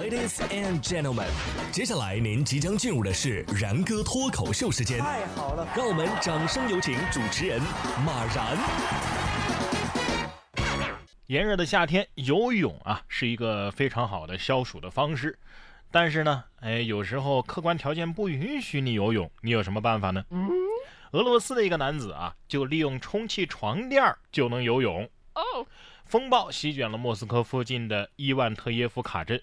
Ladies and gentlemen，接下来您即将进入的是然哥脱口秀时间。太好了，让我们掌声有请主持人马然。炎热的夏天，游泳啊是一个非常好的消暑的方式。但是呢，哎，有时候客观条件不允许你游泳，你有什么办法呢？俄罗斯的一个男子啊，就利用充气床垫就能游泳。哦，风暴席卷了莫斯科附近的伊万特耶夫卡镇。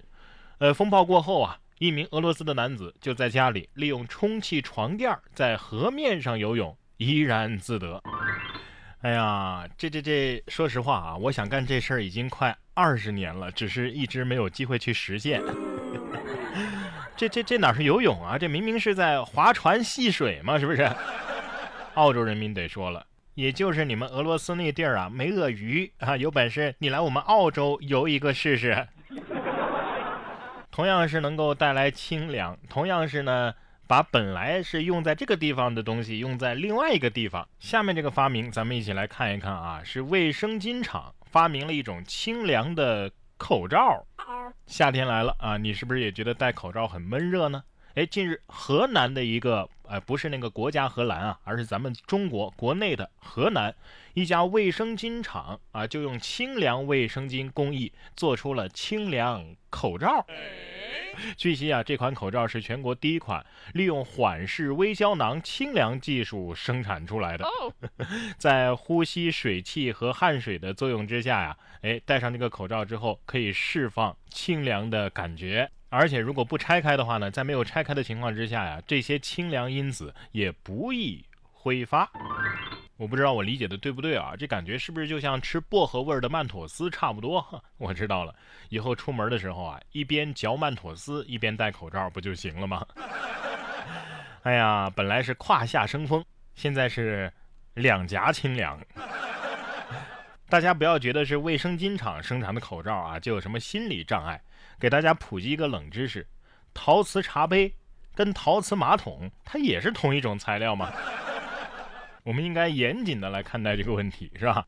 呃，风暴过后啊，一名俄罗斯的男子就在家里利用充气床垫在河面上游泳，怡然自得。哎呀，这这这，说实话啊，我想干这事儿已经快二十年了，只是一直没有机会去实现。这这这哪是游泳啊？这明明是在划船戏水嘛，是不是？澳洲人民得说了，也就是你们俄罗斯那地儿啊，没鳄鱼啊，有本事你来我们澳洲游一个试试。同样是能够带来清凉，同样是呢，把本来是用在这个地方的东西用在另外一个地方。下面这个发明，咱们一起来看一看啊，是卫生巾厂发明了一种清凉的口罩。夏天来了啊，你是不是也觉得戴口罩很闷热呢？哎，近日河南的一个，呃，不是那个国家荷兰啊，而是咱们中国国内的河南一家卫生巾厂啊，就用清凉卫生巾工艺做出了清凉口罩。据悉啊，这款口罩是全国第一款利用缓释微胶囊清凉技术生产出来的。在呼吸水汽和汗水的作用之下呀，哎，戴上这个口罩之后，可以释放清凉的感觉。而且如果不拆开的话呢，在没有拆开的情况之下呀，这些清凉因子也不易挥发。我不知道我理解的对不对啊？这感觉是不是就像吃薄荷味的曼妥思差不多？我知道了，以后出门的时候啊，一边嚼曼妥思一边戴口罩不就行了吗？哎呀，本来是胯下生风，现在是两颊清凉。大家不要觉得是卫生巾厂生产的口罩啊，就有什么心理障碍。给大家普及一个冷知识：陶瓷茶杯跟陶瓷马桶，它也是同一种材料吗？我们应该严谨的来看待这个问题，是吧？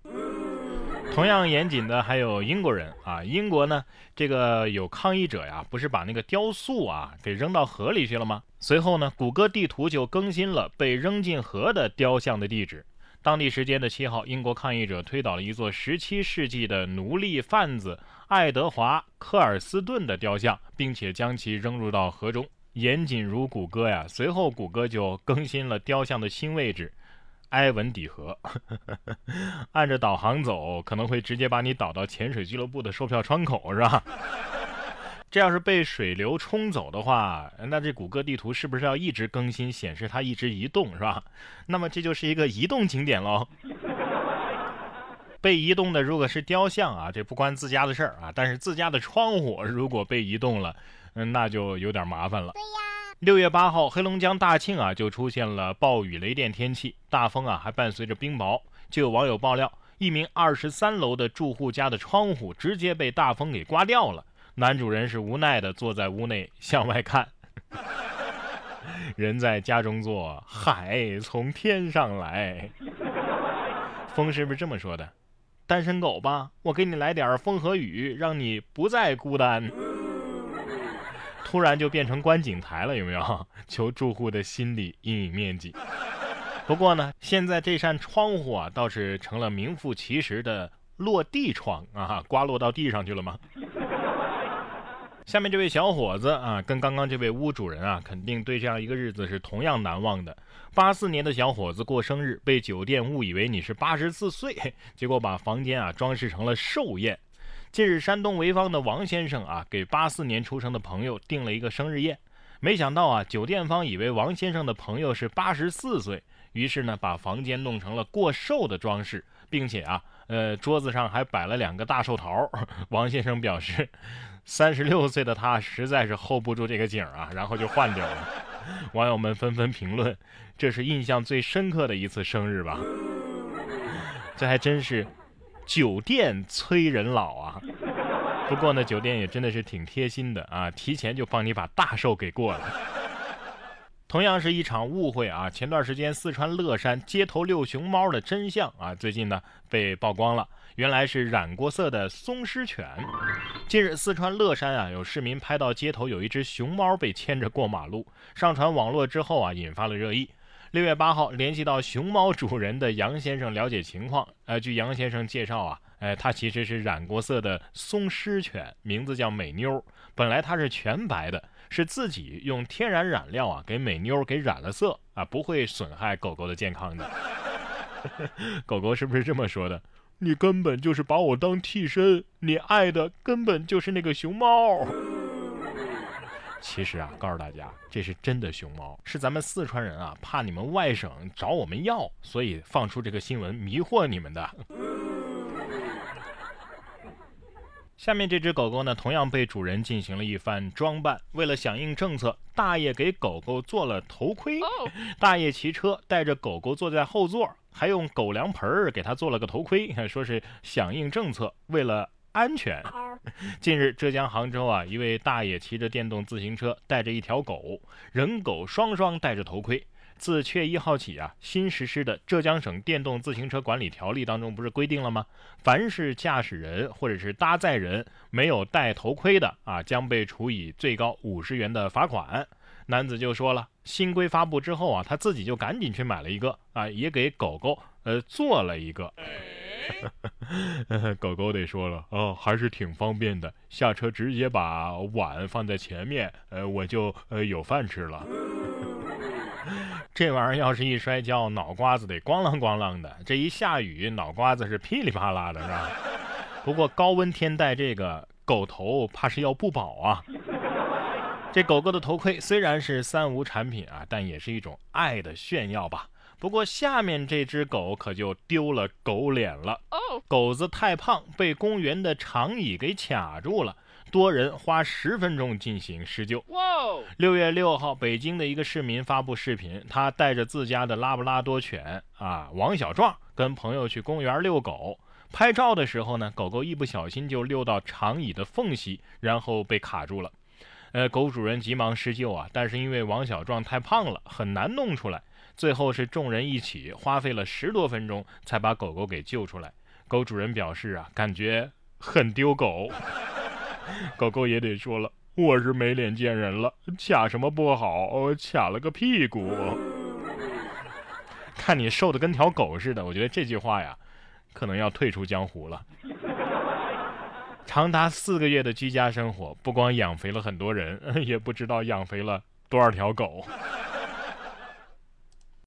同样严谨的还有英国人啊，英国呢，这个有抗议者呀，不是把那个雕塑啊给扔到河里去了吗？随后呢，谷歌地图就更新了被扔进河的雕像的地址。当地时间的七号，英国抗议者推倒了一座17世纪的奴隶贩子爱德华·科尔斯顿的雕像，并且将其扔入到河中。严谨如谷歌呀，随后谷歌就更新了雕像的新位置。埃文底河，按着导航走，可能会直接把你导到潜水俱乐部的售票窗口，是吧？这要是被水流冲走的话，那这谷歌地图是不是要一直更新，显示它一直移动，是吧？那么这就是一个移动景点喽。被移动的如果是雕像啊，这不关自家的事儿啊，但是自家的窗户如果被移动了，嗯，那就有点麻烦了。对呀。六月八号，黑龙江大庆啊就出现了暴雨雷电天气，大风啊还伴随着冰雹。就有网友爆料，一名二十三楼的住户家的窗户直接被大风给刮掉了。男主人是无奈的坐在屋内向外看，人在家中坐，海从天上来。风是不是这么说的？单身狗吧，我给你来点风和雨，让你不再孤单。突然就变成观景台了，有没有？求住户的心理阴影面积。不过呢，现在这扇窗户啊，倒是成了名副其实的落地窗啊，刮落到地上去了吗？下面这位小伙子啊，跟刚刚这位屋主人啊，肯定对这样一个日子是同样难忘的。八四年的小伙子过生日，被酒店误以为你是八十四岁，结果把房间啊装饰成了寿宴。近日，山东潍坊的王先生啊，给八四年出生的朋友订了一个生日宴。没想到啊，酒店方以为王先生的朋友是八十四岁，于是呢，把房间弄成了过寿的装饰，并且啊，呃，桌子上还摆了两个大寿桃。王先生表示，三十六岁的他实在是 hold 不住这个景啊，然后就换掉了。网友们纷纷评论：“这是印象最深刻的一次生日吧？”这还真是。酒店催人老啊，不过呢，酒店也真的是挺贴心的啊，提前就帮你把大寿给过了。同样是一场误会啊！前段时间四川乐山街头遛熊猫的真相啊，最近呢被曝光了，原来是染过色的松狮犬。近日，四川乐山啊有市民拍到街头有一只熊猫被牵着过马路，上传网络之后啊，引发了热议。六月八号，联系到熊猫主人的杨先生了解情况。呃，据杨先生介绍啊，哎，它其实是染过色的松狮犬，名字叫美妞。本来它是全白的，是自己用天然染料啊给美妞给染了色啊，不会损害狗狗的健康的。狗狗是不是这么说的？你根本就是把我当替身，你爱的根本就是那个熊猫。其实啊，告诉大家，这是真的熊猫，是咱们四川人啊，怕你们外省找我们要，所以放出这个新闻迷惑你们的。下面这只狗狗呢，同样被主人进行了一番装扮，为了响应政策，大爷给狗狗做了头盔。大爷骑车带着狗狗坐在后座，还用狗粮盆儿给它做了个头盔，说是响应政策，为了。安全。近日，浙江杭州啊，一位大爷骑着电动自行车，带着一条狗，人狗双双戴着头盔。自七月一号起啊，新实施的《浙江省电动自行车管理条例》当中不是规定了吗？凡是驾驶人或者是搭载人没有戴头盔的啊，将被处以最高五十元的罚款。男子就说了，新规发布之后啊，他自己就赶紧去买了一个啊，也给狗狗呃做了一个。狗狗得说了哦，还是挺方便的，下车直接把碗放在前面，呃，我就呃有饭吃了。这玩意儿要是一摔跤，脑瓜子得咣啷咣啷的。这一下雨，脑瓜子是噼里啪啦的，是吧？不过高温天戴这个狗头，怕是要不保啊。这狗狗的头盔虽然是三无产品啊，但也是一种爱的炫耀吧。不过下面这只狗可就丢了狗脸了。狗子太胖，被公园的长椅给卡住了，多人花十分钟进行施救。六月六号，北京的一个市民发布视频，他带着自家的拉布拉多犬啊王小壮，跟朋友去公园遛狗。拍照的时候呢，狗狗一不小心就溜到长椅的缝隙，然后被卡住了。呃，狗主人急忙施救啊，但是因为王小壮太胖了，很难弄出来。最后是众人一起花费了十多分钟才把狗狗给救出来。狗主人表示啊，感觉很丢狗。狗狗也得说了，我是没脸见人了，卡什么不好，卡了个屁股。看你瘦的跟条狗似的，我觉得这句话呀，可能要退出江湖了。长达四个月的居家生活，不光养肥了很多人，也不知道养肥了多少条狗。